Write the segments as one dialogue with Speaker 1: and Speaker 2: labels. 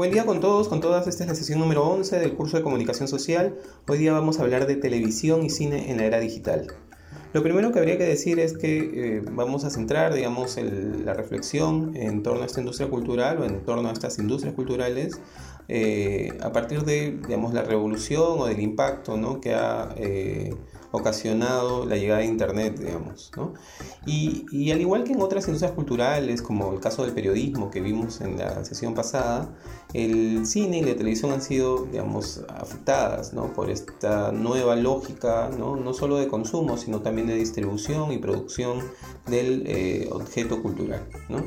Speaker 1: Buen día con todos, con todas. Esta es la sesión número 11 del curso de comunicación social. Hoy día vamos a hablar de televisión y cine en la era digital. Lo primero que habría que decir es que eh, vamos a centrar, digamos, la reflexión en torno a esta industria cultural o en torno a estas industrias culturales eh, a partir de, digamos, la revolución o del impacto ¿no? que ha eh, ocasionado la llegada de Internet, digamos. ¿no? Y, y, al igual que en otras industrias culturales, como el caso del periodismo que vimos en la sesión pasada, el cine y la televisión han sido, digamos, afectadas ¿no? por esta nueva lógica, ¿no? no solo de consumo, sino también de distribución y producción del eh, objeto cultural. ¿no?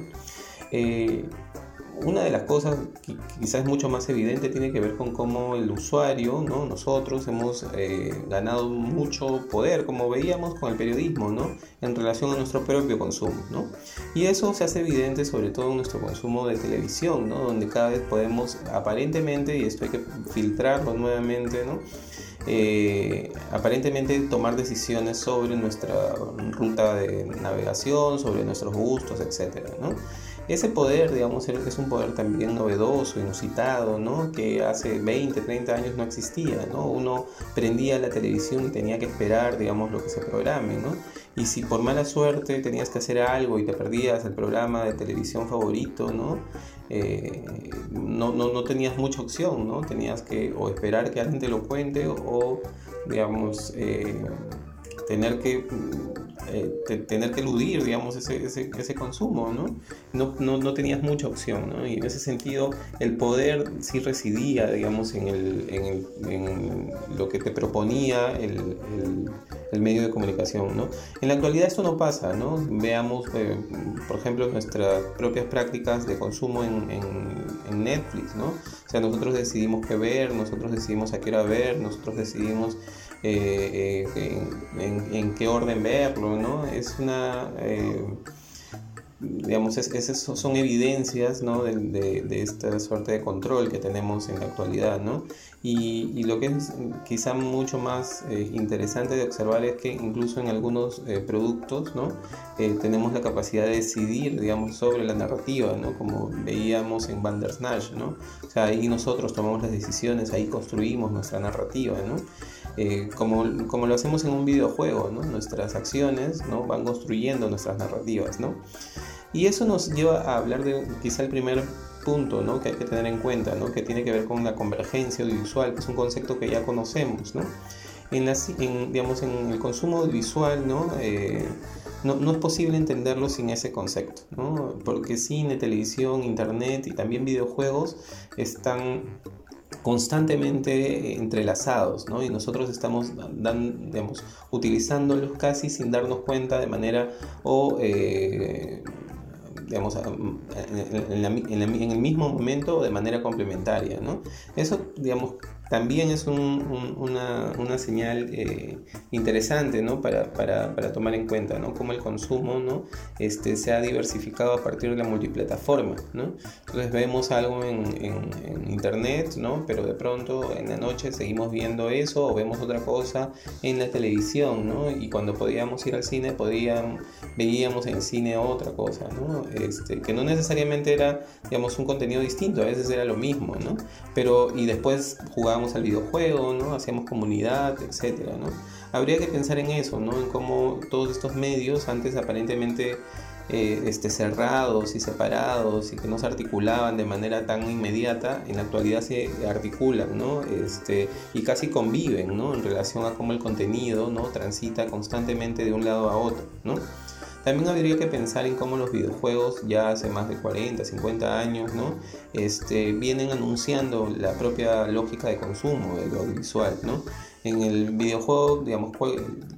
Speaker 1: Una de las cosas que quizás es mucho más evidente tiene que ver con cómo el usuario, ¿no? nosotros hemos eh, ganado mucho poder, como veíamos con el periodismo, ¿no? en relación a nuestro propio consumo. ¿no? Y eso se hace evidente sobre todo en nuestro consumo de televisión, ¿no? donde cada vez podemos aparentemente, y esto hay que filtrarlo nuevamente, ¿no? Eh, aparentemente tomar decisiones sobre nuestra ruta de navegación, sobre nuestros gustos, etc. ¿no? Ese poder, digamos, es un poder también novedoso, inusitado, ¿no? Que hace 20, 30 años no existía, ¿no? Uno prendía la televisión y tenía que esperar, digamos, lo que se programe, ¿no? Y si por mala suerte tenías que hacer algo y te perdías el programa de televisión favorito, ¿no? Eh, no, no, no, tenías mucha opción, ¿no? Tenías que o esperar que alguien te lo cuente o, digamos, eh, tener que eh, tener que eludir, digamos, ese, ese, ese consumo, ¿no? No, ¿no? no, tenías mucha opción, ¿no? Y en ese sentido el poder sí residía, digamos, en, el, en, el, en lo que te proponía el, el, el, medio de comunicación, ¿no? En la actualidad esto no pasa, ¿no? Veamos, eh, por ejemplo, nuestras propias prácticas de consumo en, en, Netflix, ¿no? O sea, nosotros decidimos qué ver, nosotros decidimos a qué hora ver, nosotros decidimos eh, eh, en, en, qué orden verlo, ¿no? Es una... Eh, digamos, esas son evidencias ¿no? de, de, de, esta suerte de control que tenemos en la actualidad. ¿no? Y, y lo que es quizá mucho más eh, interesante de observar es que incluso en algunos eh, productos ¿no? tenemos la capacidad de decidir digamos, sobre la narrativa, ¿no? como veíamos en Bandersnatch. ¿no? O sea, ahí nosotros tomamos las decisiones, ahí construimos nuestra narrativa. ¿no? Eh, como, como, lo hacemos en un videojuego, ¿no? nuestras acciones ¿no? van construyendo nuestras narrativas. ¿no? Y eso nos lleva a hablar de quizá el primer punto ¿no? que hay que tener en cuenta, ¿no? que tiene que ver con la convergencia audiovisual, que es un concepto que ya conocemos. ¿no? En, la, en, digamos, en el consumo audiovisual ¿no? Eh, no, no, es posible entenderlo sin ese concepto, ¿no? porque cine, televisión, internet y también videojuegos están constantemente entrelazados, ¿no? Y nosotros estamos dan, digamos, utilizándolos casi sin darnos cuenta de manera o eh, digamos, en, en, el mismo momento o de manera complementaria, ¿no? Eso, digamos, también es un, una, una, señal eh, interesante ¿no? para, para, para, tomar en cuenta, ¿no? Cómo el consumo ¿no? este, se ha diversificado a partir de la multiplataforma, ¿no? Entonces vemos algo en, en, en, internet, ¿no? Pero de pronto en la noche seguimos viendo eso o vemos otra cosa en la televisión, ¿no? Y cuando podíamos ir al cine podíamos, veíamos en cine otra cosa, ¿no? Este, que no necesariamente era, digamos, un contenido distinto, a veces era lo mismo, ¿no? Pero, y después jugábamos al videojuego, ¿no? Hacíamos comunidad, etcétera, ¿no? Habría que pensar en eso, ¿no? En cómo todos estos medios, antes aparentemente eh, este, cerrados y separados y que no se articulaban de manera tan inmediata, en la actualidad se articulan, ¿no? Este, y casi conviven, ¿no? En relación a cómo el contenido, ¿no? Transita constantemente de un lado a otro, ¿no? También habría que pensar en cómo los videojuegos ya hace más de 40, 50 años, ¿no? Este, vienen anunciando la propia lógica de consumo de lo audiovisual, ¿no? En el videojuego, digamos,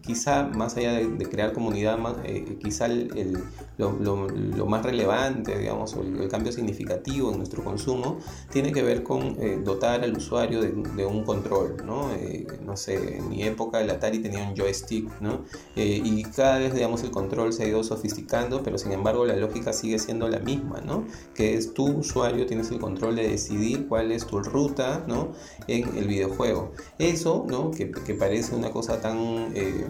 Speaker 1: quizá más allá de, crear comunidad, eh, quizá el, lo, más relevante, digamos, el, cambio significativo en nuestro consumo, tiene que ver con eh, dotar al usuario de, de un control, ¿no? Eh, no sé, en mi época el Atari tenía un joystick, ¿no? y cada vez, digamos, el control se ha ido sofisticando, pero sin embargo la lógica sigue siendo la misma, ¿no? Que es tu usuario, tienes el control de decidir cuál es tu ruta, ¿no? En el videojuego. Eso, ¿no? Que, parece una cosa tan, eh,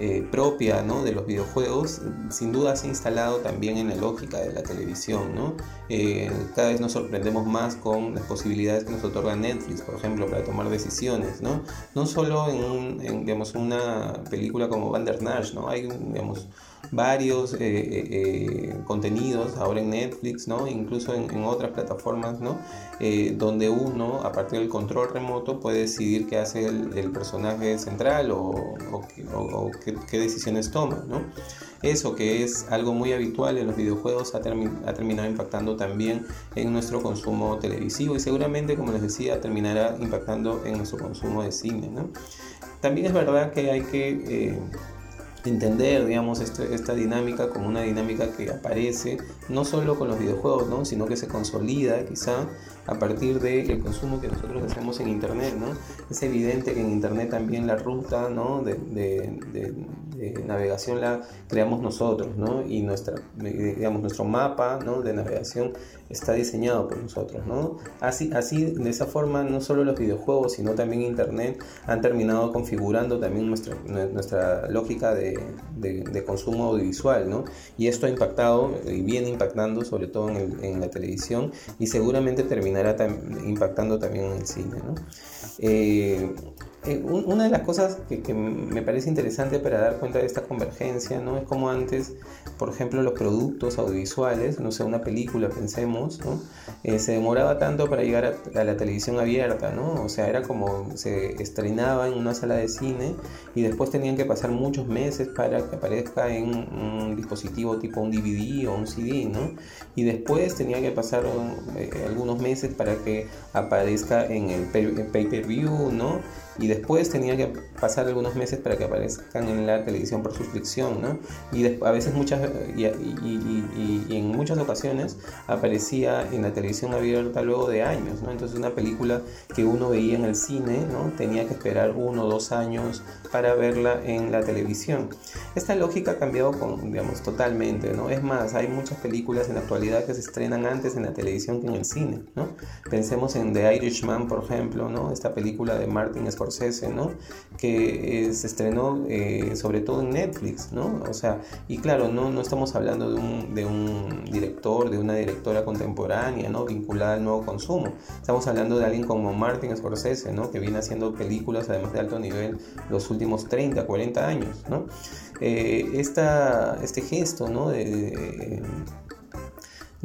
Speaker 1: eh, propia ¿no? de los videojuegos, sin duda se ha instalado también en la lógica de la televisión. ¿no? Eh, cada vez nos sorprendemos más con las posibilidades que nos otorga Netflix, por ejemplo, para tomar decisiones. No, no solo en, en digamos, una película como Bandersnatch, ¿no? hay digamos, varios eh, contenidos ahora en Netflix, ¿no? incluso en, otras plataformas, ¿no? donde uno, a partir del control remoto, puede decidir qué hace el, personaje central o, o, qué, decisiones toma. ¿no? Eso que es algo muy habitual en los videojuegos ha, ha, terminado impactando también en nuestro consumo televisivo y seguramente, como les decía, terminará impactando en nuestro consumo de cine. ¿no? También es verdad que hay que... Eh, entender, digamos, este, esta dinámica como una dinámica que aparece no solo con los videojuegos, ¿no? sino que se consolida quizá a partir del consumo que nosotros hacemos en Internet. ¿no? Es evidente que en Internet también la ruta ¿no? de, navegación la creamos nosotros ¿no? y nuestra, digamos, nuestro mapa ¿no? de navegación está diseñado por nosotros. ¿no? Así, así, de esa forma, no solo los videojuegos, sino también Internet han terminado configurando también nuestra, nuestra lógica de, de, consumo audiovisual. ¿no? Y esto ha impactado y viene impactando sobre todo en, en la televisión y seguramente impactando también en el cine. ¿no? Eh, eh, una de las cosas que, me parece interesante para dar cuenta de esta convergencia, ¿no? Es como antes, por ejemplo, los productos audiovisuales, no sé, una película, pensemos, ¿no? Eh, se demoraba tanto para llegar a, la televisión abierta, ¿no? O sea, era como se estrenaba en una sala de cine y después tenían que pasar muchos meses para que aparezca en un dispositivo tipo un DVD o un CD, ¿no? Y después tenía que pasar eh, algunos meses para que aparezca en el pay-per-view, ¿no? Y después tenía que pasar algunos meses para que aparezcan en la televisión por suscripción, ¿no? Y a veces muchas, y, en muchas ocasiones aparecía en la televisión abierta luego de años, ¿no? Entonces una película que uno veía en el cine, ¿no? Tenía que esperar uno o dos años para verla en la televisión. Esta lógica ha cambiado, con, digamos, totalmente, ¿no? Es más, hay muchas películas en la actualidad que se estrenan antes en la televisión que en el cine, ¿no? Pensemos en The Irishman, por ejemplo, ¿no? Esta película de Martin Scorsese ¿no? Que eh, se estrenó eh, sobre todo en Netflix, ¿no? O sea, y claro, no, no estamos hablando de un, director, de una directora contemporánea, ¿no? Vinculada al nuevo consumo. Estamos hablando de alguien como Martin Scorsese, ¿no? Que viene haciendo películas además de alto nivel los últimos 30, 40 años, ¿no? Eh, esta, este gesto, ¿no? de,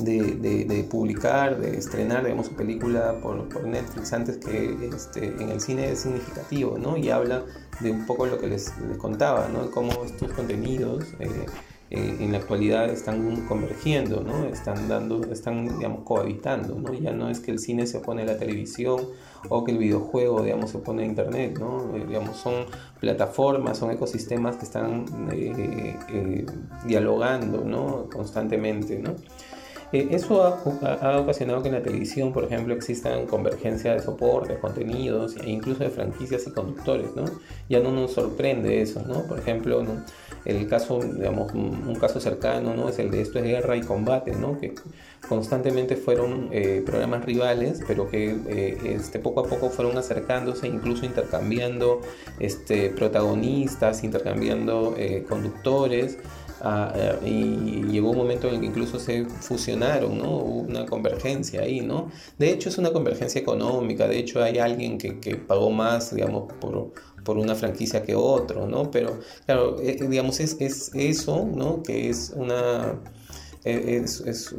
Speaker 1: de, publicar, de estrenar, digamos, su película por, por, Netflix antes que este, en el cine es significativo, ¿no? Y habla de un poco lo que les, les contaba, ¿no? Cómo estos contenidos eh, eh, en la actualidad están convergiendo, ¿no? Están dando, están, digamos, cohabitando, ¿no? Ya no es que el cine se opone a la televisión o que el videojuego, digamos, se opone a internet, ¿no? Eh, digamos, son plataformas, son ecosistemas que están dialogando, ¿no? Constantemente, ¿no? Eh, eso ha, ocasionado que en la televisión, por ejemplo, existan convergencia de soportes, contenidos e incluso de franquicias y conductores, ¿no? Ya no nos sorprende eso, ¿no? Por ejemplo, el caso, digamos, un, caso cercano, ¿no? Es el de Esto es Guerra y Combate, ¿no? Que constantemente fueron eh, programas rivales, pero que eh, este, poco a poco fueron acercándose, incluso intercambiando este, protagonistas, intercambiando conductores. Eh, y llegó un momento en el que incluso se fusionaron, ¿no? Hubo una convergencia ahí, ¿no? De hecho es una convergencia económica, de hecho hay alguien que, que pagó más, digamos, por, por una franquicia que otro, ¿no? Pero, claro, eh, digamos, es, es eso, ¿no? Que es una eh, es,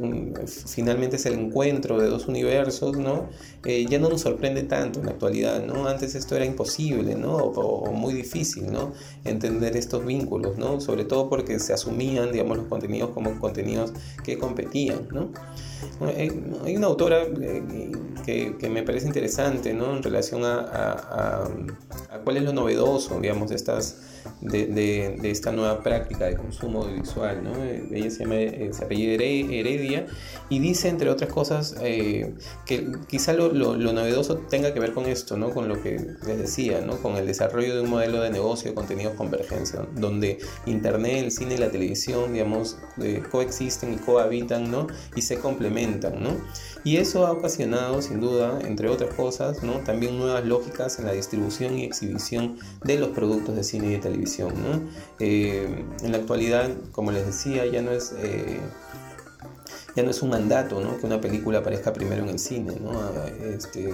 Speaker 1: finalmente es el encuentro de dos universos, ¿no? Eh, ya no nos sorprende tanto en la actualidad, ¿no? Antes esto era imposible, ¿no? O, muy difícil, ¿no? Entender estos vínculos, ¿no? Sobre todo porque se asumían, digamos, los contenidos como contenidos que competían, ¿no? Hay una autora eh, que, me parece interesante, ¿no? En relación a, a, cuál es lo novedoso, digamos, de estas de, esta nueva práctica de consumo audiovisual. ¿no? Ella se, llama, eh, se apellida Heredia y dice, entre otras cosas, eh, que quizá lo, lo, novedoso tenga que ver con esto, ¿no? con lo que les decía, ¿no? con el desarrollo de un modelo de negocio de contenidos convergencia, donde Internet, el cine y la televisión digamos, eh, coexisten y cohabitan ¿no? y se complementan. ¿no? Y eso ha ocasionado, sin duda, entre otras cosas, ¿no? también nuevas lógicas en la distribución y exhibición de los productos de cine y de televisión televisión. ¿no? en la actualidad, como les decía, ya no es ya no es un mandato ¿no? que una película aparezca primero en el cine. ¿no? Este,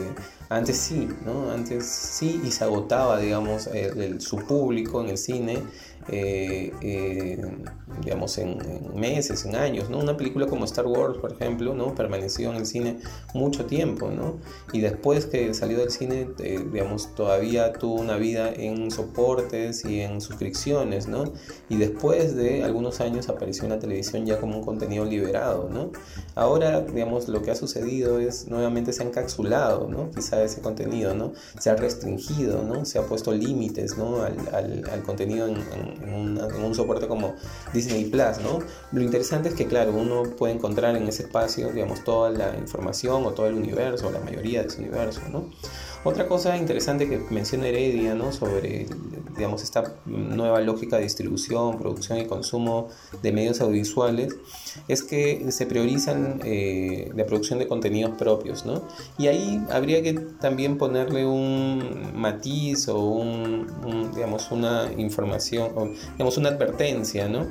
Speaker 1: antes sí, ¿no? antes sí y se agotaba digamos, su público en el cine eh, eh, digamos, en, meses, en años, ¿no? Una película como Star Wars, por ejemplo, ¿no? Permaneció en el cine mucho tiempo, ¿no? Y después que salió del cine, eh, digamos, todavía tuvo una vida en soportes y en suscripciones, ¿no? Y después de algunos años apareció en la televisión ya como un contenido liberado, ¿no? Ahora, digamos, lo que ha sucedido es, nuevamente se ha encapsulado, ¿no? Quizá ese contenido, ¿no? Se ha restringido, ¿no? Se ha puesto límites, ¿no? Al, al, contenido en en, un soporte como Disney Plus, ¿no? Lo interesante es que, claro, uno puede encontrar en ese espacio, digamos, toda la información o todo el universo, o la mayoría de ese universo, ¿no? Otra cosa interesante que menciona Heredia, ¿no? Sobre, digamos, esta nueva lógica de distribución, producción y consumo de medios audiovisuales, es que se priorizan eh, la producción de contenidos propios, ¿no? Y ahí habría que también ponerle un matiz o un, digamos, una información, o, digamos, una advertencia, ¿no?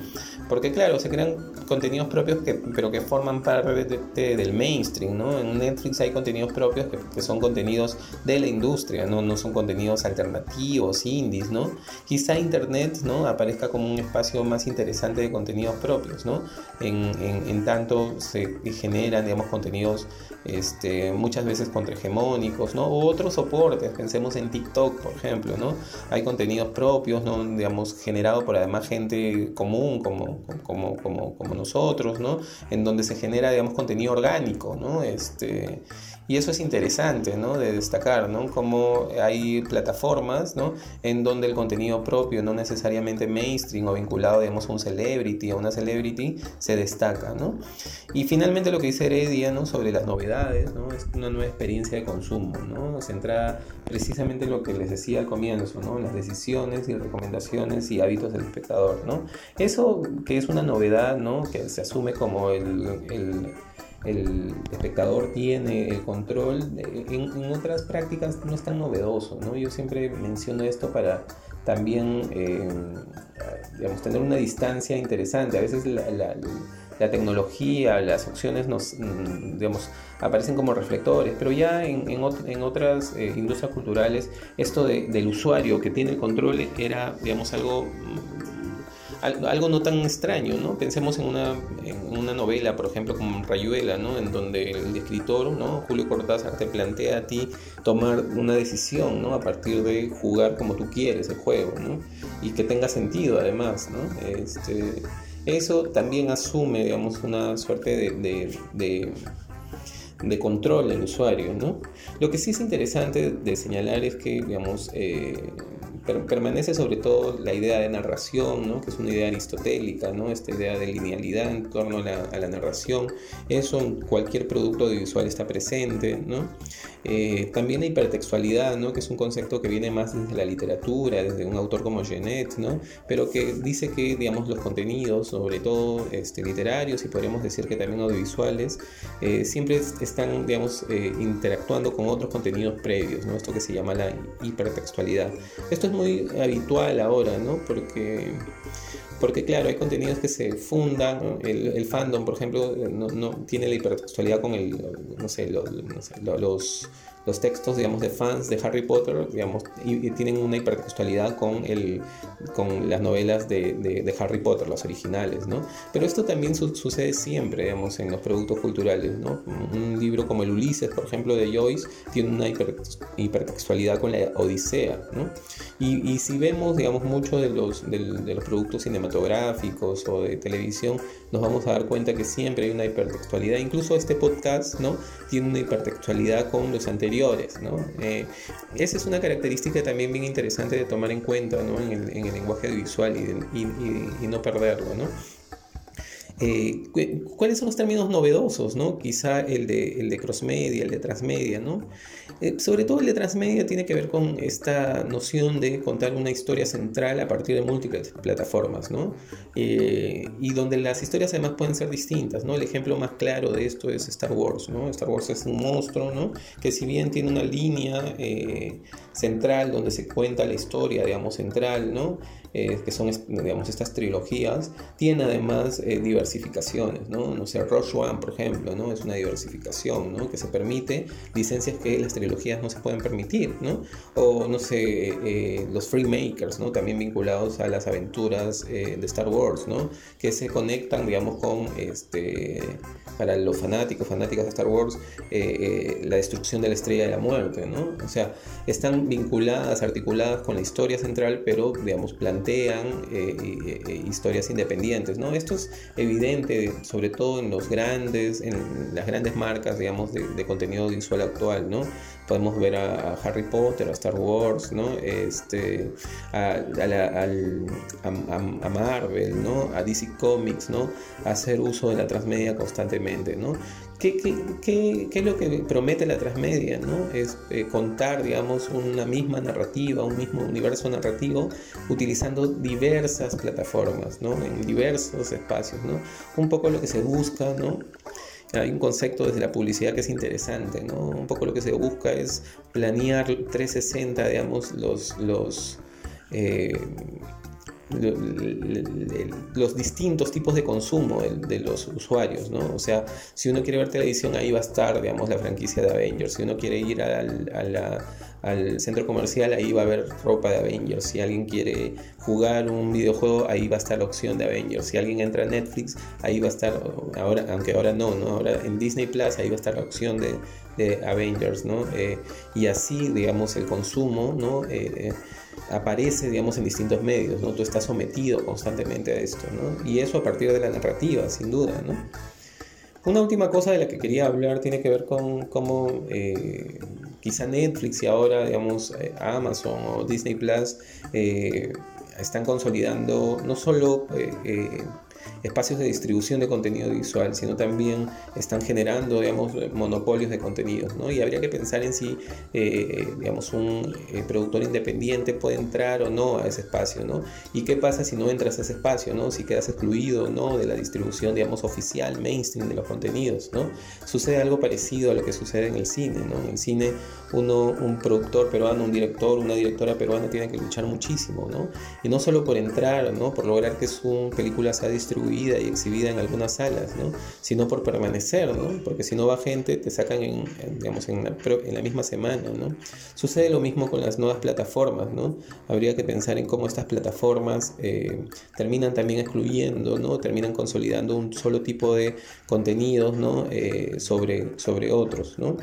Speaker 1: Porque claro, se crean contenidos propios que, pero que forman parte del mainstream, ¿no? En Netflix hay contenidos propios que, que son contenidos de la industria, ¿no? No son contenidos alternativos, indies, ¿no? Quizá Internet, ¿no? Aparezca como un espacio más interesante de contenidos propios, ¿no? En, en, tanto se generan, digamos, contenidos este, muchas veces contrahegemónicos, ¿no? O otros soportes, pensemos en TikTok, por ejemplo, ¿no? Hay contenidos propios, ¿no? Digamos, generado por además gente común, como, como, como, como nosotros, ¿no? En donde se genera, digamos, contenido orgánico, ¿no? Este, y eso es interesante, ¿no? De destacar, ¿no? Como hay plataformas, ¿no? En donde el contenido propio, no necesariamente mainstream o vinculado, digamos, a un celebrity, a una celebrity, se destaca, ¿no? Y finalmente lo que dice Heredia, ¿no? Sobre las novedades, ¿no? Es una nueva experiencia de consumo, ¿no? Centrada precisamente en lo que les decía al comienzo, ¿no? Las decisiones y recomendaciones y hábitos del espectador, ¿no? Eso que es una novedad, ¿no? Que se asume como el el espectador tiene el control, en, otras prácticas no es tan novedoso, ¿no? Yo siempre menciono esto para también, eh, digamos, tener una distancia interesante. A veces la, tecnología, las opciones nos, mm, digamos, aparecen como reflectores, pero ya en, en, otras eh, industrias culturales esto del usuario que tiene el control era, digamos, algo algo no tan extraño, ¿no? Pensemos en una, en una novela, por ejemplo, como Rayuela, ¿no? En donde el escritor, ¿no? Julio Cortázar te plantea a ti tomar una decisión, ¿no? A partir de jugar como tú quieres el juego, ¿no? Y que tenga sentido además, ¿no? Este, eso también asume, digamos, una suerte de, de, de control del usuario, ¿no? Lo que sí es interesante de señalar es que, digamos, eh, permanece sobre todo la idea de narración, ¿no? que es una idea aristotélica, ¿no? esta idea de linealidad en torno a la, narración. Eso en cualquier producto audiovisual está presente. ¿no? Eh, también la hipertextualidad, ¿no? que es un concepto que viene más desde la literatura, desde un autor como Genet, ¿no? pero que dice que digamos, los contenidos, sobre todo este, literarios y podríamos decir que también audiovisuales, eh, siempre están digamos, eh, interactuando con otros contenidos previos, ¿no? esto que se llama la hipertextualidad. Esto es muy habitual ahora, ¿no? porque porque claro, hay contenidos que se fundan, el, fandom, por ejemplo, no, no, tiene la hipertextualidad con el, no sé, los, los textos, digamos, de fans de Harry Potter, digamos, y, tienen una hipertextualidad con, el, con las novelas de, de, Harry Potter, las originales, ¿no? Pero esto también sucede siempre, digamos, en los productos culturales, ¿no? Un libro como el Ulises, por ejemplo, de Joyce, tiene una hipertextualidad con la Odisea, ¿no? Y, y si vemos, digamos, mucho de los, de, de los productos cinematográficos o de televisión, nos vamos a dar cuenta que siempre hay una hipertextualidad. Incluso este podcast, ¿no? Tiene una hipertextualidad con los anteriores Eh, esa es una característica también bien interesante de tomar en cuenta en, el, en, el, lenguaje visual y, no perderlo. Eh, ¿Cuáles son los términos novedosos? ¿no? Quizá el de, el de crossmedia, el de transmedia. ¿no? Eh, sobre todo el de transmedia tiene que ver con esta noción de contar una historia central a partir de múltiples plataformas. ¿no? Eh, y donde las historias además pueden ser distintas. ¿no? El ejemplo más claro de esto es Star Wars. ¿no? Star Wars es un monstruo ¿no? que si bien tiene una línea central donde se cuenta la historia, digamos, central, ¿no? Eh, que son digamos, estas trilogías, tiene además eh, diversificaciones, ¿no? No sé, Rush One, por ejemplo, ¿no? Es una diversificación, ¿no? Que se permite licencias que las trilogías no se pueden permitir, ¿no? O, no sé, eh, los Freemakers, ¿no? También vinculados a las aventuras de Star Wars, ¿no? Que se conectan, digamos, con, este, para los fanáticos, fanáticas de Star Wars, la destrucción de la estrella de la muerte, ¿no? O sea, están vinculadas, articuladas con la historia central, pero, digamos, eh, eh, eh, historias independientes, ¿no? Esto es evidente, sobre todo en los grandes, en las grandes marcas, digamos, de, de contenido visual actual, ¿no? podemos ver a, Harry Potter, a Star Wars, ¿no? Este, a, a, Marvel, ¿no? A DC Comics, ¿no? hacer uso de la transmedia constantemente, ¿no? ¿Qué, qué, qué, qué es lo que promete la transmedia? ¿no? Es eh, contar, digamos, una misma narrativa, un mismo universo narrativo, utilizando diversas plataformas, ¿no? En diversos espacios, ¿no? Un poco lo que se busca, ¿no? hay un concepto desde la publicidad que es interesante, ¿no? Un poco lo que se busca es planear 360, digamos, los, los, eh, los distintos tipos de consumo de, los usuarios, ¿no? O sea, si uno quiere ver televisión, ahí va a estar, digamos, la franquicia de Avengers. Si uno quiere ir al centro comercial, ahí va a haber ropa de Avengers. Si alguien quiere jugar un videojuego, ahí va a estar la opción de Avengers. Si alguien entra a Netflix, ahí va a estar, ahora, aunque ahora no, ¿no? Ahora en Disney Plus, ahí va a estar la opción de, Avengers, ¿no? Eh, y así, digamos, el consumo, ¿no? Eh, eh, aparece, digamos, en distintos medios, ¿no? Tú estás sometido constantemente a esto, ¿no? Y eso a partir de la narrativa, sin duda, ¿no? Una última cosa de la que quería hablar tiene que ver con cómo eh, quizá Netflix y ahora, digamos, eh, Amazon o Disney Plus eh, están consolidando no solo espacios de distribución de contenido visual, sino también están generando, digamos, monopolios de contenidos, ¿no? Y habría que pensar en si, eh, digamos, un eh, productor independiente puede entrar o no a ese espacio, ¿no? Y qué pasa si no entras a ese espacio, ¿no? Si quedas excluido, ¿no? De la distribución, digamos, oficial, mainstream de los contenidos, ¿no? Sucede algo parecido a lo que sucede en el cine, ¿no? En el cine, uno, un productor peruano, un director, una directora peruana tiene que luchar muchísimo, ¿no? Y no solo por entrar, ¿no? Por lograr que su película sea distribuida y exhibida en algunas salas, ¿no? sino por permanecer, ¿no? porque si no va gente te sacan en, digamos, en la misma semana. ¿no? Sucede lo mismo con las nuevas plataformas, ¿no? habría que pensar en cómo estas plataformas eh, terminan también excluyendo, ¿no? terminan consolidando un solo tipo de contenidos ¿no? Eh, sobre, sobre otros. ¿no?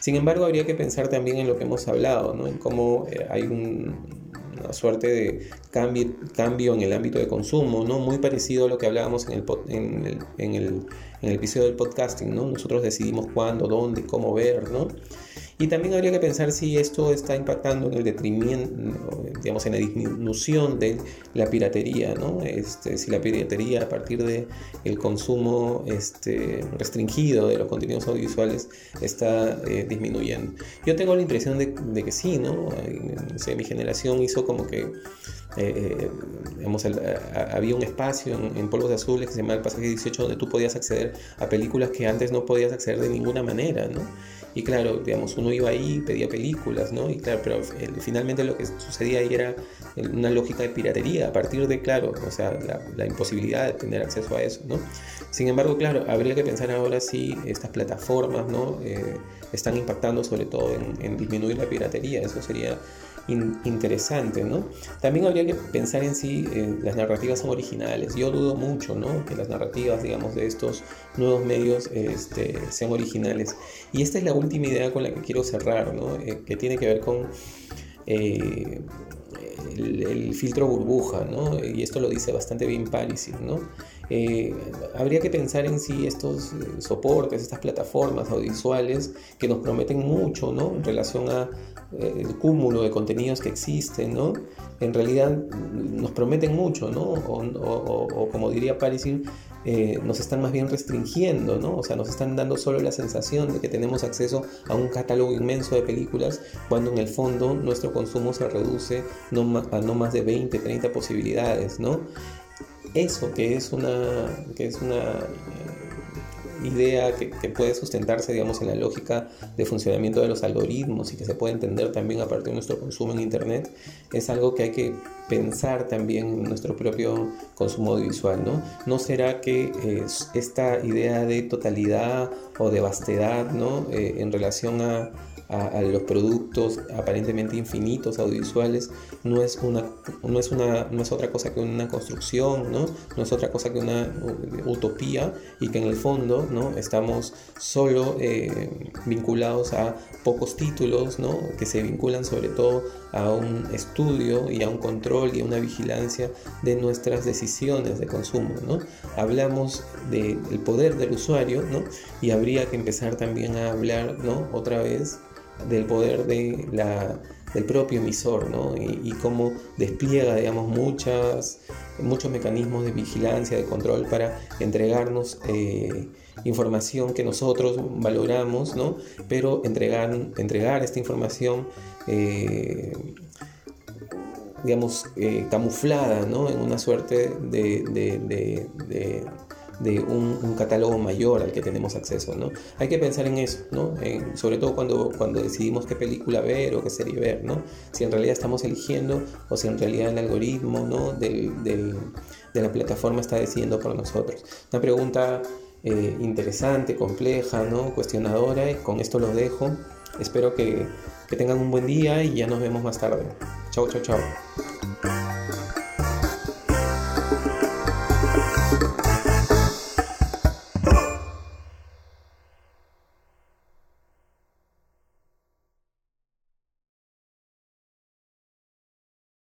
Speaker 1: Sin embargo, habría que pensar también en lo que hemos hablado, ¿no? en cómo eh, hay un una suerte de cambio, cambio en el ámbito de consumo, ¿no? Muy parecido a lo que hablábamos en el, en el, en el, en el episodio del podcasting, ¿no? Nosotros decidimos cuándo, dónde, cómo ver, ¿no? Y también habría que pensar si esto está impactando en el detrimento, digamos, en la disminución de la piratería, ¿no? Este, si la piratería a partir del el consumo este, restringido de los contenidos audiovisuales está eh, disminuyendo. Yo tengo la impresión de, que sí, ¿no? mi generación hizo como que eh, eh, había un espacio en, en, Polvos Azules que se llama el Pasaje 18 donde tú podías acceder a películas que antes no podías acceder de ninguna manera, ¿no? Y claro, digamos, uno iba ahí, pedía películas, ¿no? Y claro, pero finalmente lo que sucedía ahí era una lógica de piratería, a partir de, claro, o sea, la, imposibilidad de tener acceso a eso, ¿no? Sin embargo, claro, habría que pensar ahora si estas plataformas, ¿no? Eh, están impactando sobre todo en disminuir la piratería, eso sería interesante, ¿no? También habría que pensar en si eh, las narrativas son originales. Yo dudo mucho, ¿no? Que las narrativas, digamos, de estos nuevos medios este, sean originales. Y esta es la última idea con la que quiero cerrar, ¿no? Eh, que tiene que ver con... Eh, el, filtro burbuja, ¿no? Y esto lo dice bastante bien Paris, ¿no? habría que pensar en si estos soportes, estas plataformas audiovisuales que nos prometen mucho, ¿no? En relación a el cúmulo de contenidos que existen, ¿no? En realidad nos prometen mucho, ¿no? O, como diría Paris, eh, nos están más bien restringiendo, ¿no? O sea, nos están dando solo la sensación de que tenemos acceso a un catálogo inmenso de películas, cuando en el fondo nuestro consumo se reduce a no más de 20, 30 posibilidades, ¿no? Eso que es una, que es una idea que, puede sustentarse, digamos, en la lógica de funcionamiento de los algoritmos y que se puede entender también a partir de nuestro consumo en Internet, es algo que hay que pensar también en nuestro propio consumo audiovisual, ¿no? ¿No será que esta idea de totalidad o de vastedad, ¿no? Eh, en relación a a, los productos aparentemente infinitos audiovisuales no es una no es una no es otra cosa que una construcción no no es otra cosa que una utopía y que en el fondo no estamos solo eh, vinculados a pocos títulos no que se vinculan sobre todo a un estudio y a un control y a una vigilancia de nuestras decisiones de consumo no hablamos del poder del usuario no y habría que empezar también a hablar no otra vez del poder de la, del propio emisor ¿no? y, cómo despliega digamos, muchas, muchos mecanismos de vigilancia, de control para entregarnos eh, información que nosotros valoramos, ¿no? pero entregar, entregar esta información eh, digamos, eh, camuflada ¿no? en una suerte de, un, catálogo mayor al que tenemos acceso, ¿no? Hay que pensar en eso, ¿no? sobre todo cuando, cuando decidimos qué película ver o qué serie ver, ¿no? Si en realidad estamos eligiendo o si en realidad el algoritmo, ¿no? Del, del, de la plataforma está decidiendo por nosotros. Una pregunta eh, interesante, compleja, ¿no? Cuestionadora y con esto los dejo. Espero que, que tengan un buen día y ya nos vemos más tarde. Chao, chao, chao.